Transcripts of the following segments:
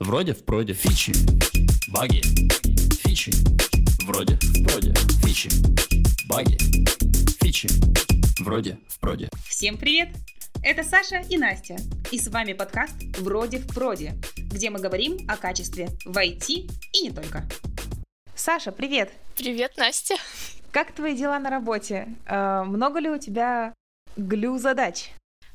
Вроде в проде фичи, баги, фичи, вроде в проде фичи, баги, фичи, вроде в проде. Всем привет! Это Саша и Настя, и с вами подкаст «Вроде в проде», где мы говорим о качестве в IT и не только. Саша, привет! Привет, Настя! Как твои дела на работе? Э, много ли у тебя? Глю задач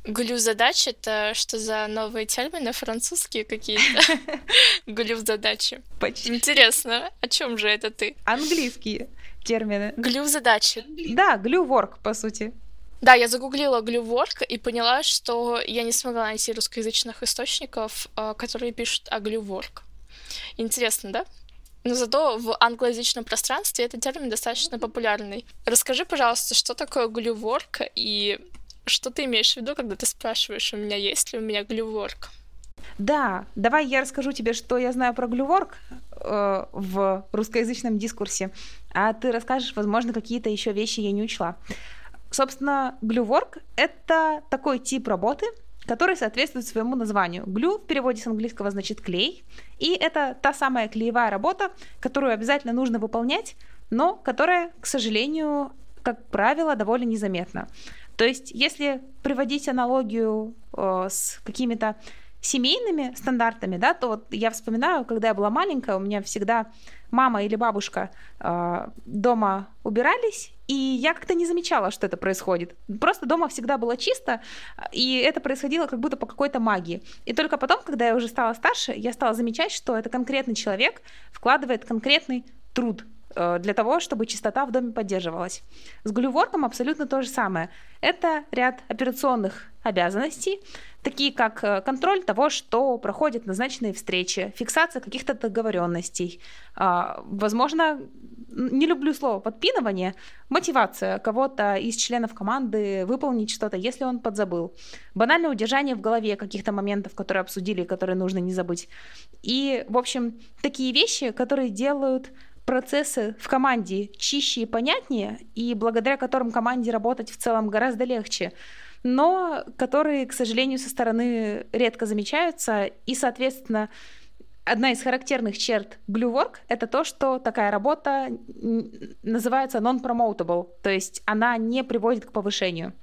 это что за новые термины французские какие-то? Глю задачи. Почти. Интересно, о чем же это ты? Английские термины. Глю задачи. Да, глю-ворк, по сути. Да, я загуглила глюворк и поняла, что я не смогла найти русскоязычных источников, а, которые пишут о глюворк. Интересно, да? Но зато в англоязычном пространстве этот термин достаточно популярный. Расскажи, пожалуйста, что такое глюворк и что ты имеешь в виду, когда ты спрашиваешь у меня, есть ли у меня глюворк? Да, давай я расскажу тебе, что я знаю про глюворк э, в русскоязычном дискурсе, а ты расскажешь, возможно, какие-то еще вещи я не учла. Собственно, глюворк — это такой тип работы, который соответствует своему названию. Глю в переводе с английского значит клей, и это та самая клеевая работа, которую обязательно нужно выполнять, но которая, к сожалению, как правило, довольно незаметна. То есть, если приводить аналогию э, с какими-то семейными стандартами, да, то вот я вспоминаю, когда я была маленькая, у меня всегда мама или бабушка э, дома убирались, и я как-то не замечала, что это происходит. Просто дома всегда было чисто, и это происходило как будто по какой-то магии. И только потом, когда я уже стала старше, я стала замечать, что это конкретный человек вкладывает конкретный труд для того, чтобы чистота в доме поддерживалась. С глюворком абсолютно то же самое. Это ряд операционных обязанностей, такие как э, контроль того, что проходят назначенные встречи, фиксация каких-то договоренностей, а, возможно, не люблю слово подпинывание, мотивация кого-то из членов команды выполнить что-то, если он подзабыл. Банальное удержание в голове каких-то моментов, которые обсудили, которые нужно не забыть. И, в общем, такие вещи, которые делают процессы в команде чище и понятнее, и благодаря которым команде работать в целом гораздо легче, но которые, к сожалению, со стороны редко замечаются, и, соответственно, одна из характерных черт Work — это то, что такая работа называется non-promotable, то есть она не приводит к повышению.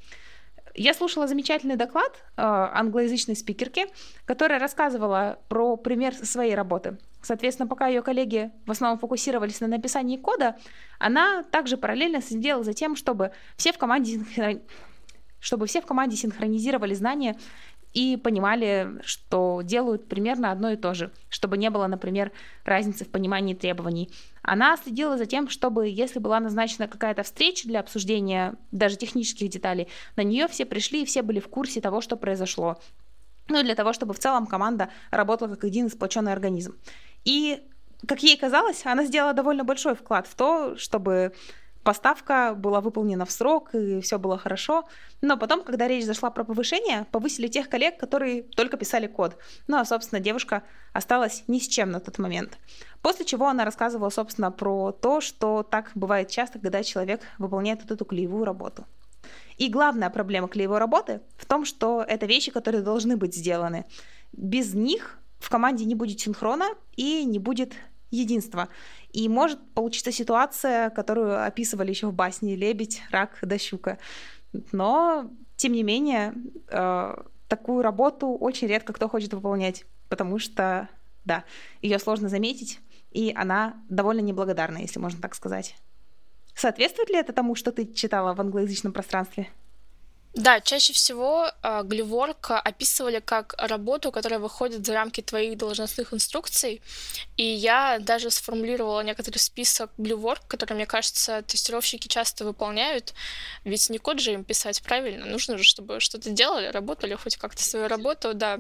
Я слушала замечательный доклад э, англоязычной спикерки, которая рассказывала про пример своей работы. Соответственно, пока ее коллеги в основном фокусировались на написании кода, она также параллельно следила за тем, чтобы все в команде, чтобы все в команде синхронизировали знания и понимали, что делают примерно одно и то же, чтобы не было, например, разницы в понимании требований. Она следила за тем, чтобы, если была назначена какая-то встреча для обсуждения даже технических деталей, на нее все пришли и все были в курсе того, что произошло. Ну и для того, чтобы в целом команда работала как один сплоченный организм. И, как ей казалось, она сделала довольно большой вклад в то, чтобы поставка была выполнена в срок, и все было хорошо. Но потом, когда речь зашла про повышение, повысили тех коллег, которые только писали код. Ну, а, собственно, девушка осталась ни с чем на тот момент. После чего она рассказывала, собственно, про то, что так бывает часто, когда человек выполняет вот эту клеевую работу. И главная проблема клеевой работы в том, что это вещи, которые должны быть сделаны. Без них в команде не будет синхрона и не будет единства. И может получиться ситуация, которую описывали еще в басне «Лебедь, рак, да щука». Но, тем не менее, э, такую работу очень редко кто хочет выполнять, потому что, да, ее сложно заметить, и она довольно неблагодарна, если можно так сказать. Соответствует ли это тому, что ты читала в англоязычном пространстве? Да, чаще всего э, глюворк описывали как работу, которая выходит за рамки твоих должностных инструкций. И я даже сформулировала некоторый список глюворк, который, мне кажется, тестировщики часто выполняют. Ведь не код же им писать правильно. Нужно же, чтобы что-то делали, работали хоть как-то свою работу, да.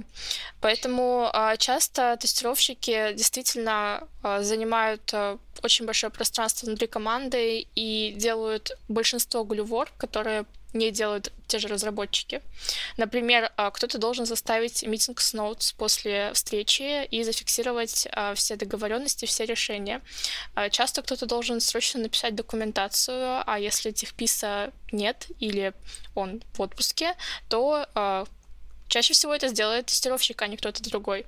Поэтому э, часто тестировщики действительно э, занимают э, очень большое пространство внутри команды и делают большинство глюворк, которые не делают те же разработчики. Например, а, кто-то должен заставить митинг с notes после встречи и зафиксировать а, все договоренности, все решения. А, часто кто-то должен срочно написать документацию, а если этих писа нет или он в отпуске, то Чаще всего это сделает тестировщик, а не кто-то другой.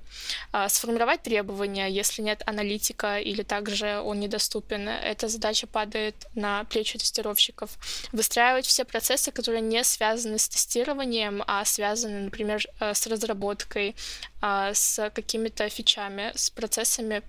А, сформировать требования, если нет аналитика или также он недоступен, эта задача падает на плечи тестировщиков. Выстраивать все процессы, которые не связаны с тестированием, а связаны, например, э, с разработкой, а, с какими-то фичами, с процессами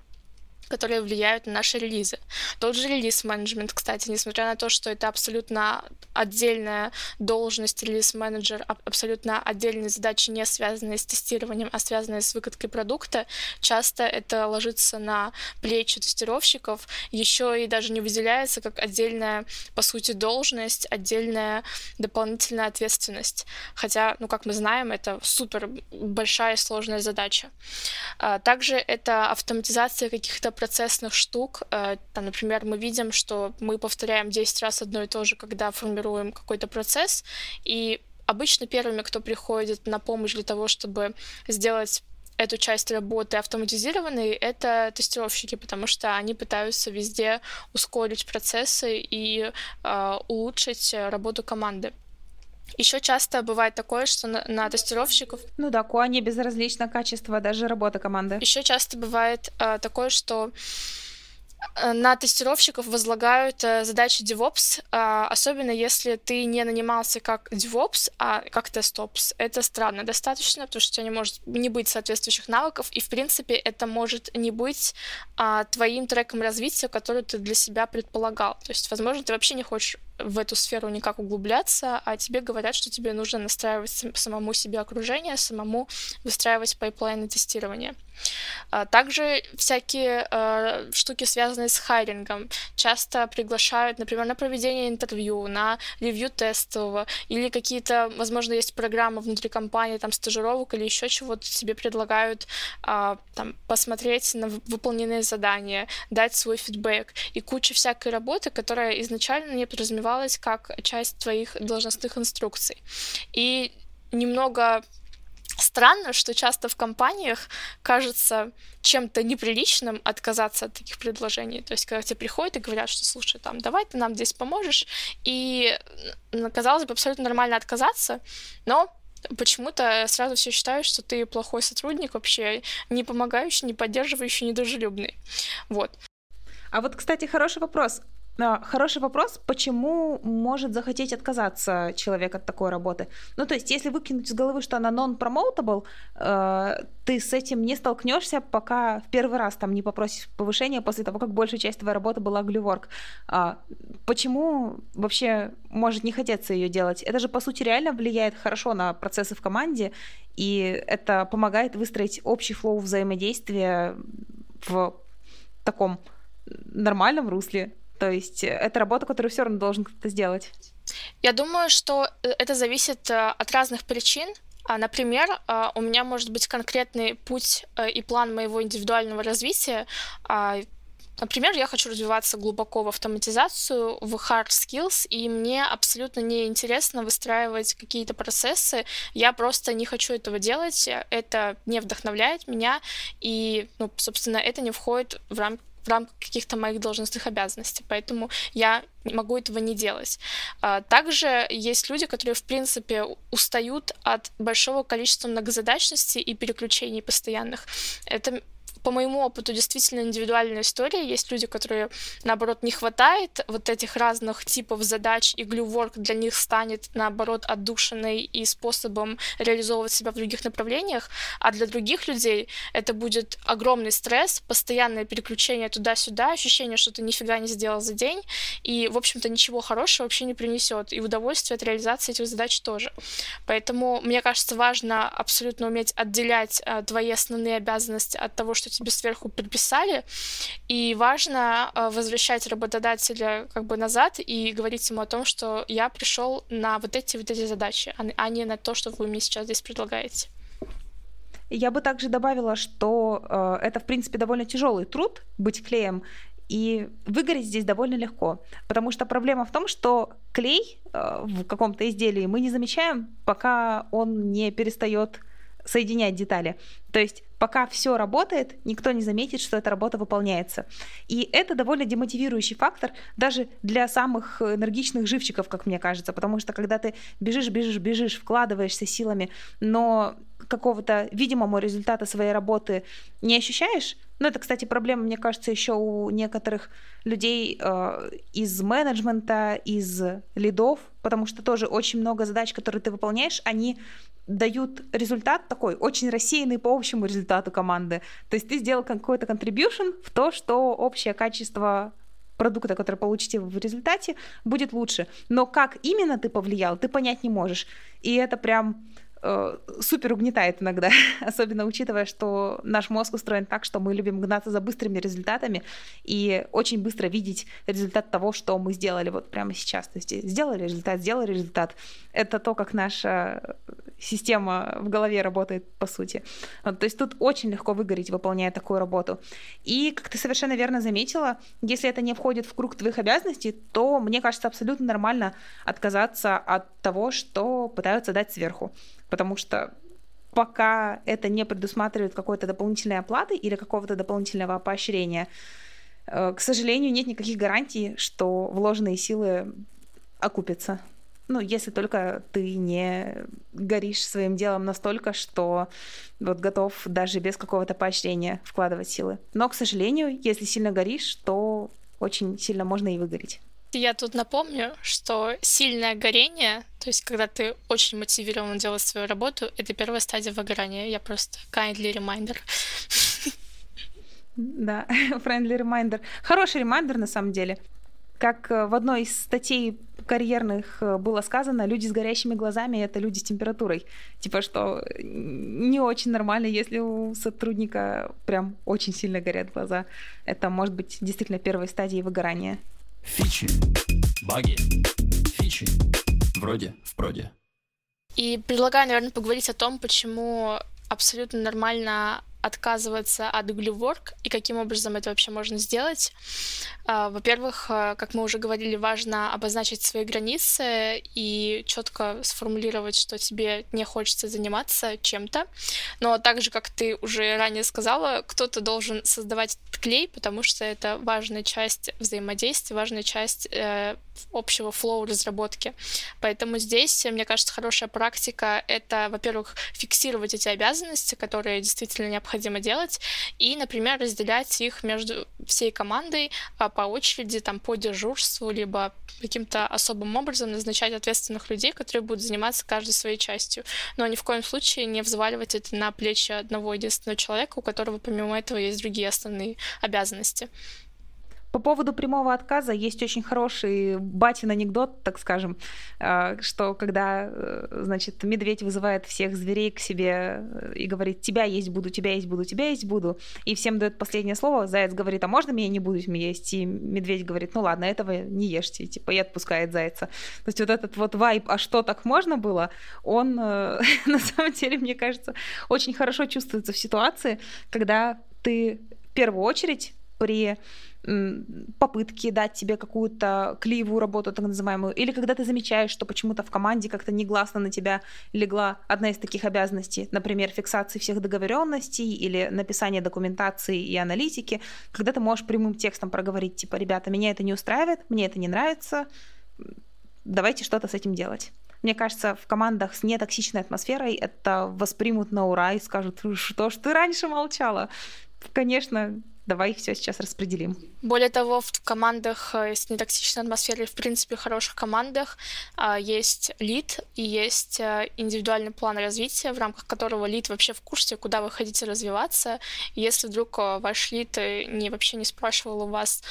которые влияют на наши релизы. Тот же релиз-менеджмент, кстати, несмотря на то, что это абсолютно отдельная должность, релиз-менеджер, абсолютно отдельные задачи, не связанные с тестированием, а связанные с выкаткой продукта, часто это ложится на плечи тестировщиков, еще и даже не выделяется как отдельная, по сути, должность, отдельная дополнительная ответственность. Хотя, ну, как мы знаем, это супер большая и сложная задача. А, также это автоматизация каких-то процессных штук. Э, там, например, мы видим, что мы повторяем 10 раз одно и то же, когда формируем какой-то процесс, и обычно первыми, кто приходит на помощь для того, чтобы сделать эту часть работы автоматизированной, это тестировщики, потому что они пытаются везде ускорить процессы и э, улучшить работу команды. Еще часто бывает такое, что на, на тестировщиков... Ну да, Куане безразлично качество даже работы команды. Еще часто бывает э, такое, что Э, на тестировщиков возлагают э, задачи DevOps, а, особенно если ты не нанимался как DevOps, а как TestOps. Это странно достаточно, потому что у тебя не может не быть соответствующих навыков, и, в принципе, это может не быть а, твоим треком развития, который ты для себя предполагал. То есть, возможно, ты вообще не хочешь в эту сферу никак углубляться, а тебе говорят, что тебе нужно настраивать самому себе окружение, самому выстраивать pipeline ы тестирования. А, также всякие э, штуки, связанные с hiring ом, часто приглашают, например, на проведение интервью, на ревью тестового, или какие-то, возможно, есть программы внутри компании, там, стажировок или еще чего-то тебе предлагают э, там, посмотреть на выполненные задания, дать свой фидбэк и куча всякой работы, которая изначально не подразумевалась как часть твоих должностных инструкций. И немного Странно, что часто в компаниях кажется чем-то неприличным отказаться от таких предложений. То есть, когда тебе приходят и говорят, что, слушай, там, давай ты нам здесь поможешь, и, казалось бы, абсолютно нормально отказаться, но почему-то сразу все считают, что ты плохой сотрудник вообще, не помогающий, не поддерживающий, недружелюбный. Вот. А вот, кстати, хороший вопрос. А, хороший вопрос, почему может захотеть отказаться человек от такой работы? Ну, то есть, если выкинуть из головы, что она non-promotable, э, ты с этим не столкнешься, пока в первый раз там не попросишь повышения после того, как большая часть твоей работы была глюворк. А почему вообще может не хотеться ее делать? Это же, по сути, реально влияет хорошо на процессы в команде, и это помогает выстроить общий флоу взаимодействия в таком нормальном русле. То есть э, это работа, которую все равно должен кто-то сделать. Я думаю, что э, это зависит э, от разных причин. А, например, у меня может быть конкретный путь и план моего индивидуального развития. А, например, я хочу развиваться глубоко в автоматизацию, в hard skills, и мне абсолютно не интересно выстраивать какие-то процессы. Я просто не хочу этого делать, это не вдохновляет меня, и, ну, собственно, это не входит в рамки в рамках каких-то моих должностных обязанностей, поэтому я могу этого не делать. А, также есть люди, которые, в принципе, устают от большого количества многозадачности и переключений постоянных. Это по моему опыту действительно индивидуальная история. Есть люди, которые, наоборот, не хватает вот этих разных типов задач, и глюворк для них станет, наоборот, отдушиной и способом реализовывать себя в других направлениях, а для других людей это будет огромный стресс, постоянное переключение туда-сюда, ощущение, что ты нифига не сделал за день, и, в общем-то, ничего хорошего вообще не принесет, и удовольствие от реализации этих задач тоже. Поэтому, мне кажется, важно абсолютно уметь отделять а, твои основные обязанности от того, что тебе сверху предписали, и важно э, возвращать работодателя как бы назад и говорить ему о том, что я пришел на вот эти вот эти задачи, а, а не на то, что вы мне сейчас здесь предлагаете. Я бы также добавила, что э, это, в принципе, довольно тяжелый труд быть клеем, и выгореть здесь довольно легко, потому что проблема в том, что клей э, в каком-то изделии мы не замечаем, пока он не перестает соединять детали. То есть пока все работает, никто не заметит, что эта работа выполняется. И это довольно демотивирующий фактор даже для самых энергичных живчиков, как мне кажется, потому что когда ты бежишь, бежишь, бежишь, вкладываешься силами, но какого-то видимого результата своей работы не ощущаешь, ну, это, кстати, проблема, мне кажется, еще у некоторых людей э, из менеджмента, из лидов, потому что тоже очень много задач, которые ты выполняешь, они дают результат такой очень рассеянный по общему результату команды. То есть ты сделал какой-то contribution в то, что общее качество продукта, который получите в результате, будет лучше. Но как именно ты повлиял, ты понять не можешь. И это прям Э, супер угнетает иногда, особенно учитывая, что наш мозг устроен так, что мы любим гнаться за быстрыми результатами и очень быстро видеть результат того, что мы сделали вот прямо сейчас. То есть сделали результат, сделали результат. Это то, как наша система в голове работает, по сути. То есть тут очень легко выгореть, выполняя такую работу. И, как ты совершенно верно заметила, если это не входит в круг твоих обязанностей, то, мне кажется, абсолютно нормально отказаться от того, что пытаются дать сверху потому что пока это не предусматривает какой-то дополнительной оплаты или какого-то дополнительного поощрения, э, к сожалению, нет никаких гарантий, что вложенные силы окупятся. Ну, если только ты не горишь своим делом настолько, что вот готов даже без какого-то поощрения вкладывать силы. Но, к сожалению, если сильно горишь, то очень сильно можно и выгореть. Я тут напомню, что сильное горение, то есть когда ты очень мотивирован делать свою работу, это первая стадия выгорания. Я просто kindly reminder. Да, friendly reminder. Хороший ремайдер на самом деле. Как э, в одной из статей карьерных э, было сказано, люди с горящими глазами — это люди с температурой. Типа, что не очень нормально, если у сотрудника прям очень сильно горят глаза. Это может быть действительно первой стадией выгорания. Фичи, баги, фичи, вроде в проде. И предлагаю, наверное, поговорить о том, почему абсолютно нормально отказываться от глюворк и каким образом это вообще можно сделать. А, во-первых, а, как мы уже говорили, важно обозначить свои границы и четко сформулировать, что тебе не хочется заниматься чем-то. Но также, как ты уже ранее сказала, кто-то должен создавать клей, потому что это важная часть взаимодействия, важная часть э, общего флоу разработки. Поэтому здесь, мне кажется, хорошая практика — это, во-первых, фиксировать эти обязанности, которые действительно необходимо делать, и, например, разделять их между всей командой а, по очереди, там, по дежурству, либо каким-то особым образом назначать ответственных людей, которые будут заниматься каждой своей частью. Но ни в коем случае не взваливать это на плечи одного единственного человека, у которого помимо этого есть другие основные обязанности. По поводу прямого отказа есть очень хороший батин анекдот, так скажем, э, что когда, э, значит, медведь вызывает всех зверей к себе э, и говорит, тебя есть буду, тебя есть буду, тебя есть буду, и всем дает последнее слово, заяц говорит, а можно меня не будете есть? И медведь говорит, ну ладно, этого не ешьте, типа, и отпускает зайца. То есть вот этот вот вайп, а что так можно было, он на самом деле, мне кажется, очень хорошо чувствуется в ситуации, когда ты в первую очередь при попытки дать тебе какую-то клеевую работу, так называемую, или когда ты замечаешь, что почему-то в команде как-то негласно на тебя легла одна из таких обязанностей, например, фиксации всех договоренностей или написание документации и аналитики, когда ты можешь прямым текстом проговорить, типа, ребята, меня это не устраивает, мне это не нравится, давайте что-то с этим делать. Мне кажется, в командах с нетоксичной атмосферой это воспримут на ура и скажут, что ж ты раньше молчала. Конечно, давай все сейчас распределим. Более того, в командах э, с нетоксичной атмосферой, в принципе, хороших командах а, есть лид и есть э, индивидуальный план развития, в рамках которого лид вообще в курсе, куда вы хотите развиваться. Если вдруг э, ваш лид не, вообще не спрашивал у вас,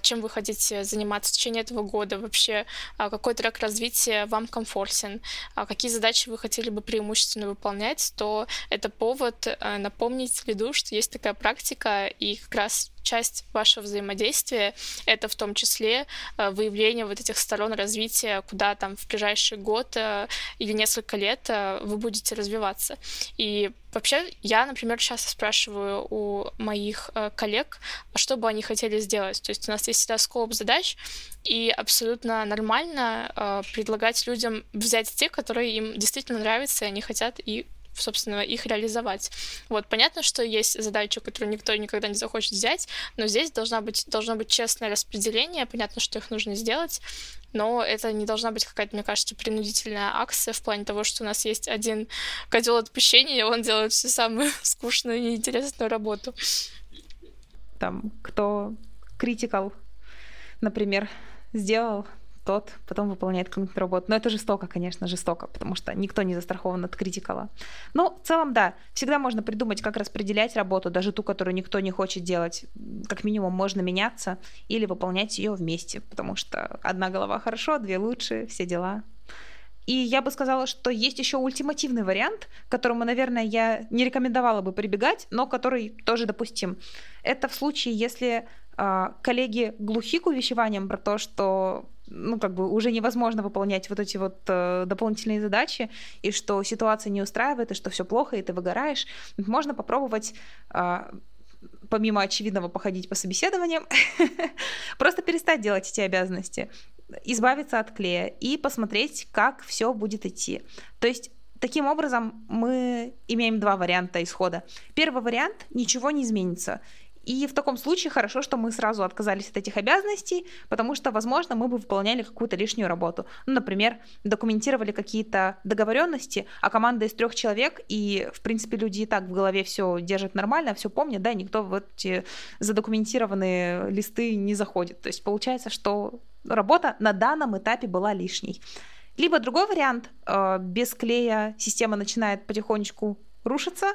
чем вы хотите заниматься в течение этого года, вообще а, какой трек развития вам комфортен, какие задачи вы хотели бы преимущественно выполнять, то это повод напомнить лиду, что есть такая практика, и как раз часть вашего взаимодействия — это в том числе э, выявление вот этих сторон развития, куда там в ближайший год э, или несколько лет э, вы будете развиваться. И Вообще, я, например, часто спрашиваю у моих э, коллег, что бы они хотели сделать. То есть у нас есть всегда скоп задач, и абсолютно нормально э, предлагать людям взять те, которые им действительно нравятся, и они хотят и собственно, их реализовать. Вот, понятно, что есть задачи, которые никто никогда не захочет взять, но здесь должна быть, должно быть честное распределение, понятно, что их нужно сделать, но это не должна быть какая-то, мне кажется, принудительная акция в плане того, что у нас есть один козел отпущения, и он делает всю самую скучную и неинтересную работу. Там, кто критикал, например, сделал, тот потом выполняет какую-нибудь работу. Но это жестоко, конечно, жестоко, потому что никто не застрахован от критикала. Но в целом, да, всегда можно придумать, как распределять работу, даже ту, которую никто не хочет делать. Как минимум можно меняться или выполнять ее вместе, потому что одна голова хорошо, две лучше, все дела. И я бы сказала, что есть еще ультимативный вариант, к которому, наверное, я не рекомендовала бы прибегать, но который тоже допустим. Это в случае, если э, коллеги глухи к увещеваниям про то, что ну, как бы уже невозможно выполнять вот эти вот э, дополнительные задачи, и что ситуация не устраивает, и что все плохо, и ты выгораешь, можно попробовать э, помимо очевидного походить по собеседованиям, просто перестать делать эти обязанности, избавиться от клея и посмотреть, как все будет идти. То есть Таким образом, мы имеем два варианта исхода. Первый вариант – ничего не изменится. И в таком случае хорошо, что мы сразу отказались от этих обязанностей, потому что, возможно, мы бы выполняли какую-то лишнюю работу. Ну, например, документировали какие-то договоренности, а команда из трех человек, и, в принципе, люди и так в голове все держат нормально, все помнят, да, никто в эти задокументированные листы не заходит. То есть получается, что работа на данном этапе была лишней. Либо другой вариант, э, без клея система начинает потихонечку рушиться,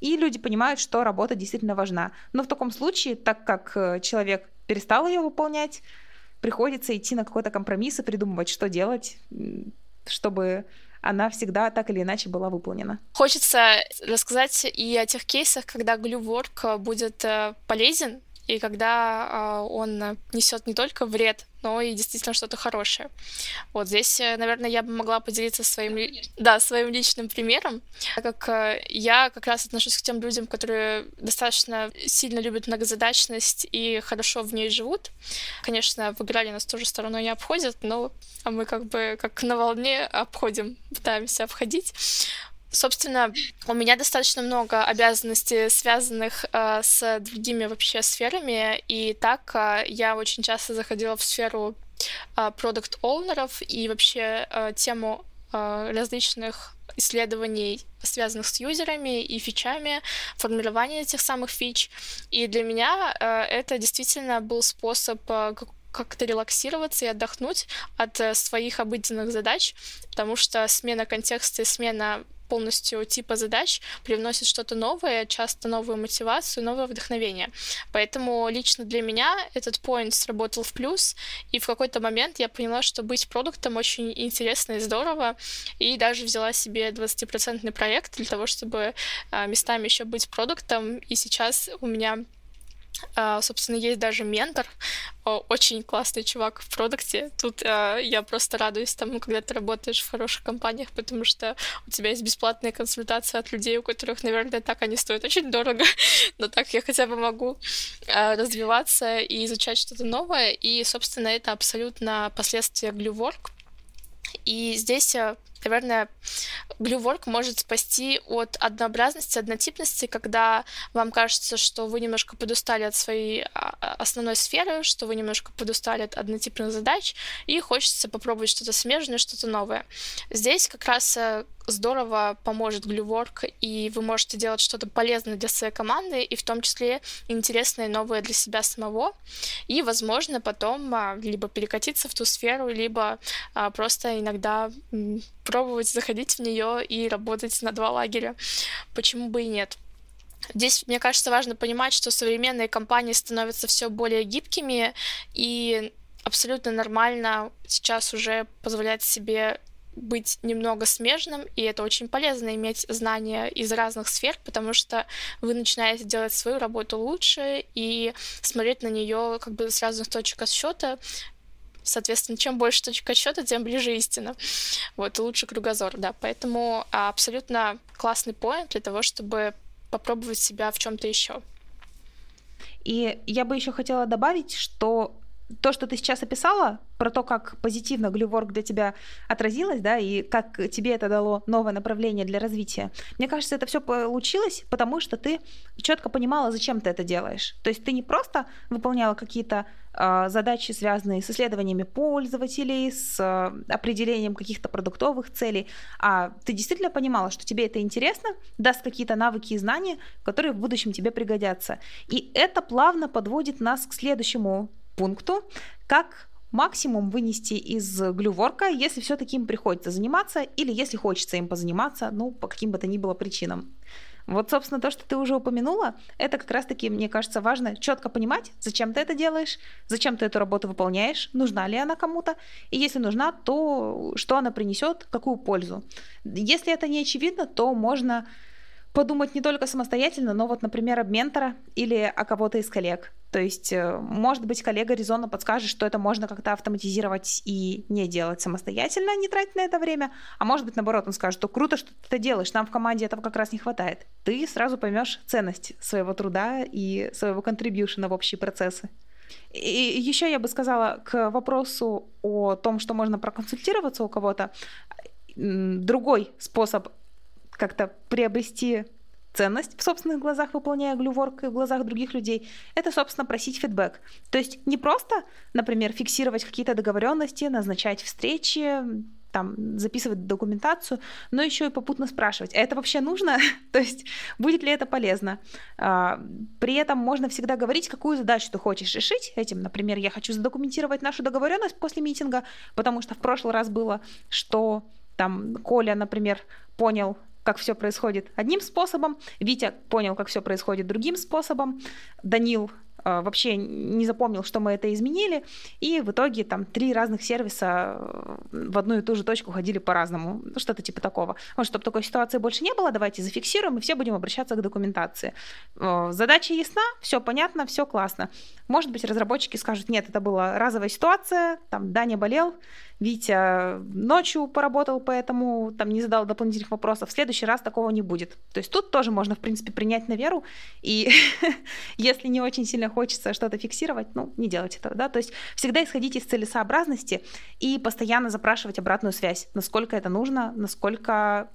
и люди понимают, что работа действительно важна. Но в таком случае, так как э, человек перестал ее выполнять, приходится идти на какой-то компромисс и придумывать, что делать, чтобы она всегда так или иначе была выполнена. Хочется рассказать и о тех кейсах, когда глюворк будет э, полезен и когда а, он несет не только вред, но и действительно что-то хорошее. Вот здесь, э, наверное, я бы могла поделиться своим, да, своим личным примером, так как э, я как раз отношусь к тем людям, которые достаточно сильно любят многозадачность и хорошо в ней живут. Конечно, в играли нас тоже стороной не обходят, но а мы как бы как на волне обходим, пытаемся обходить. Собственно, у меня достаточно много обязанностей, связанных э, с другими вообще сферами, и так э, я очень часто заходила в сферу э, продукт-оунеров и вообще э, тему э, различных исследований, связанных с юзерами и фичами, формирования этих самых фич. И для меня э, это действительно был способ э, как-то релаксироваться и отдохнуть от э, своих обыденных задач, потому что смена контекста и смена полностью типа задач привносит что-то новое, часто новую мотивацию, новое вдохновение. Поэтому лично для меня этот point сработал в плюс, и в какой-то момент я поняла, что быть продуктом очень интересно и здорово, и даже взяла себе 20% проект для того, чтобы а, местами еще быть продуктом, и сейчас у меня Uh, собственно, есть даже ментор, очень классный чувак в продукте. Тут uh, я просто радуюсь тому, когда ты работаешь в хороших компаниях, потому что у тебя есть бесплатные консультации от людей, у которых, наверное, так они стоят очень дорого, но так я хотя бы могу развиваться и изучать что-то новое, и, собственно, это абсолютно последствия Gluework, и здесь наверное, Gluework может спасти от однообразности, однотипности, когда вам кажется, что вы немножко подустали от своей а, а, основной сферы, что вы немножко подустали от однотипных задач, и хочется попробовать что-то смежное, что-то новое. Здесь как раз э, здорово поможет Gluework, и вы можете делать что-то полезное для своей команды, и в том числе интересное новое для себя самого, и, возможно, потом а, либо перекатиться в ту сферу, либо просто иногда пробовать заходить в нее и работать на два лагеря. Почему бы и нет? Здесь, мне кажется, важно понимать, что современные компании становятся все более гибкими, и абсолютно нормально сейчас уже позволять себе быть немного смежным, и это очень полезно иметь знания из разных сфер, потому что вы начинаете делать свою работу лучше и смотреть на нее как бы с разных точек отсчета, Соответственно, чем больше точек отсчета, тем ближе истина. Вот, лучше кругозор, да. Поэтому абсолютно классный поинт для того, чтобы попробовать себя в чем-то еще. И я бы еще хотела добавить, что то, что ты сейчас описала, про то, как позитивно глюворк для тебя отразилось, да, и как тебе это дало новое направление для развития, мне кажется, это все получилось, потому что ты четко понимала, зачем ты это делаешь. То есть ты не просто выполняла какие-то задачи, связанные с исследованиями пользователей, с э, определением каких-то продуктовых целей, а ты действительно понимала, что тебе это интересно, даст какие-то навыки и знания, которые в будущем тебе пригодятся. И это плавно подводит нас к следующему пункту, как максимум вынести из глюворка, если все-таки им приходится заниматься или если хочется им позаниматься, ну, по каким бы то ни было причинам. Вот, собственно, то, что ты уже упомянула, это как раз-таки, мне кажется, важно четко понимать, зачем ты это делаешь, зачем ты эту работу выполняешь, нужна ли она кому-то, и если нужна, то что она принесет, какую пользу. Если это не очевидно, то можно подумать не только самостоятельно, но вот, например, об ментора или о кого-то из коллег. То есть, э, может быть, коллега резонно подскажет, что это можно как-то автоматизировать и не делать самостоятельно, не тратить на это время. А может быть, наоборот, он скажет, что круто, что ты это делаешь, нам в команде этого как раз не хватает. Ты сразу поймешь ценность своего труда и своего контрибьюшена в общие процессы. И еще я бы сказала к вопросу о том, что можно проконсультироваться у кого-то. Другой способ как-то приобрести ценность в собственных глазах, выполняя глюворк и в глазах других людей, это, собственно, просить фидбэк. То есть не просто, например, фиксировать какие-то договоренности, назначать встречи, там, записывать документацию, но еще и попутно спрашивать, а это вообще нужно? То есть будет ли это полезно? А, при этом можно всегда говорить, какую задачу ты хочешь решить этим. Например, я хочу задокументировать нашу договоренность после митинга, потому что в прошлый раз было, что там Коля, например, понял как все происходит одним способом, Витя понял, как все происходит другим способом, Данил вообще не запомнил, что мы это изменили, и в итоге там три разных сервиса э, в одну и ту же точку ходили по-разному, ну, что-то типа такого. Вот, чтобы такой ситуации больше не было, давайте зафиксируем, и все будем обращаться к документации. Э, задача ясна, все понятно, все классно. Может быть, разработчики скажут, нет, это была разовая ситуация, там Даня болел, Витя ночью поработал, поэтому там не задал дополнительных вопросов. В следующий раз такого не будет. То есть тут тоже можно, в принципе, принять на веру. И если не очень сильно хочется что-то фиксировать, ну, не делать этого, да. То есть всегда исходить из целесообразности и постоянно запрашивать обратную связь, насколько это нужно, насколько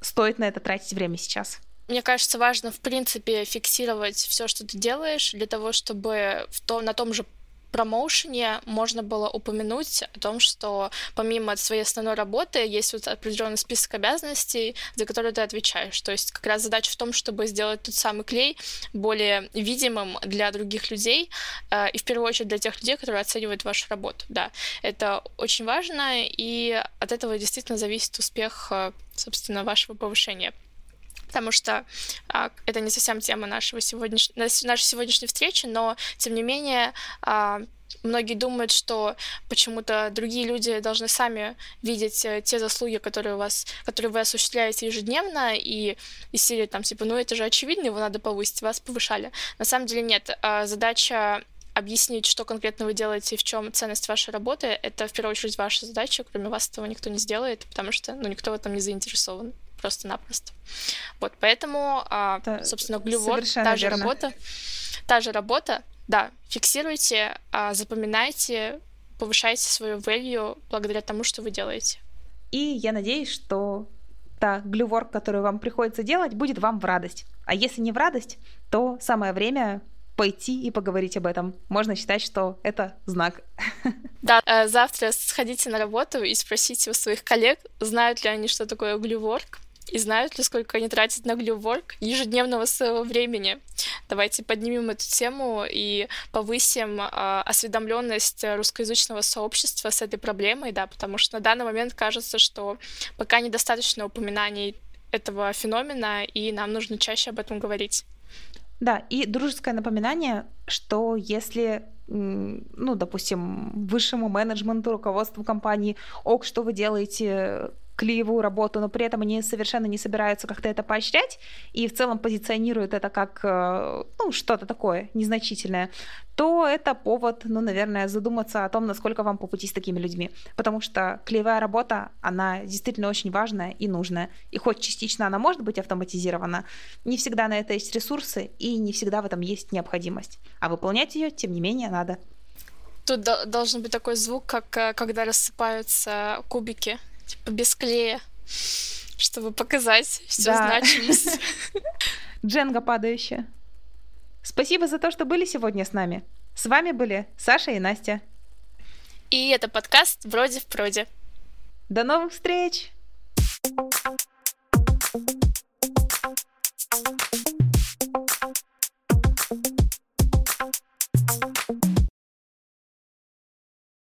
стоит на это тратить время сейчас. Мне кажется, важно, в принципе, фиксировать все, что ты делаешь, для того, чтобы в том, на том же промоушене можно было упомянуть о том, что помимо своей основной работы есть вот определенный список обязанностей, за которые ты отвечаешь. То есть как раз задача в том, чтобы сделать тот самый клей более видимым для других людей э, и в первую очередь для тех людей, которые оценивают вашу работу. Да, это очень важно, и от этого действительно зависит успех, э, собственно, вашего повышения потому что а, это не совсем тема нашего сегодняш... нашей сегодняшней встречи, но тем не менее а, многие думают, что почему-то другие люди должны сами видеть э, те заслуги, которые у вас, которые вы осуществляете ежедневно, и из серии там типа, ну это же очевидно, его надо повысить, вас повышали. На самом деле нет. А, задача объяснить, что конкретно вы делаете и в чем ценность вашей работы, это в первую очередь ваша задача, кроме вас этого никто не сделает, потому что ну, никто в этом не заинтересован просто-напросто. Вот, поэтому, да, собственно, глювор, та же верно. работа, та же работа, да, фиксируйте, а, запоминайте, повышайте свою value благодаря тому, что вы делаете. И я надеюсь, что та глюворк, которую вам приходится делать, будет вам в радость. А если не в радость, то самое время пойти и поговорить об этом. Можно считать, что это знак. Да, э, завтра сходите на работу и спросите у своих коллег, знают ли они, что такое глюворк, и знают ли, сколько они тратят на глюворк ежедневного своего времени. Давайте поднимем эту тему и повысим э, осведомленность русскоязычного сообщества с этой проблемой, да, потому что на данный момент кажется, что пока недостаточно упоминаний этого феномена, и нам нужно чаще об этом говорить. Да, и дружеское напоминание, что если ну, допустим, высшему менеджменту, руководству компании, ок, что вы делаете, клеевую работу, но при этом они совершенно не собираются как-то это поощрять и в целом позиционируют это как э, ну, что-то такое незначительное, то это повод, ну, наверное, задуматься о том, насколько вам по пути с такими людьми. Потому что клеевая работа, она действительно очень важная и нужная. И хоть частично она может быть автоматизирована, не всегда на это есть ресурсы и не всегда в этом есть необходимость. А выполнять ее, тем не менее, надо. Тут должен быть такой звук, как э, когда рассыпаются кубики, типа без клея, чтобы показать всю да. значимость. Дженга падающая. Спасибо за то, что были сегодня с нами. С вами были Саша и Настя. И это подкаст «Вроде в проде». До новых встреч! thank you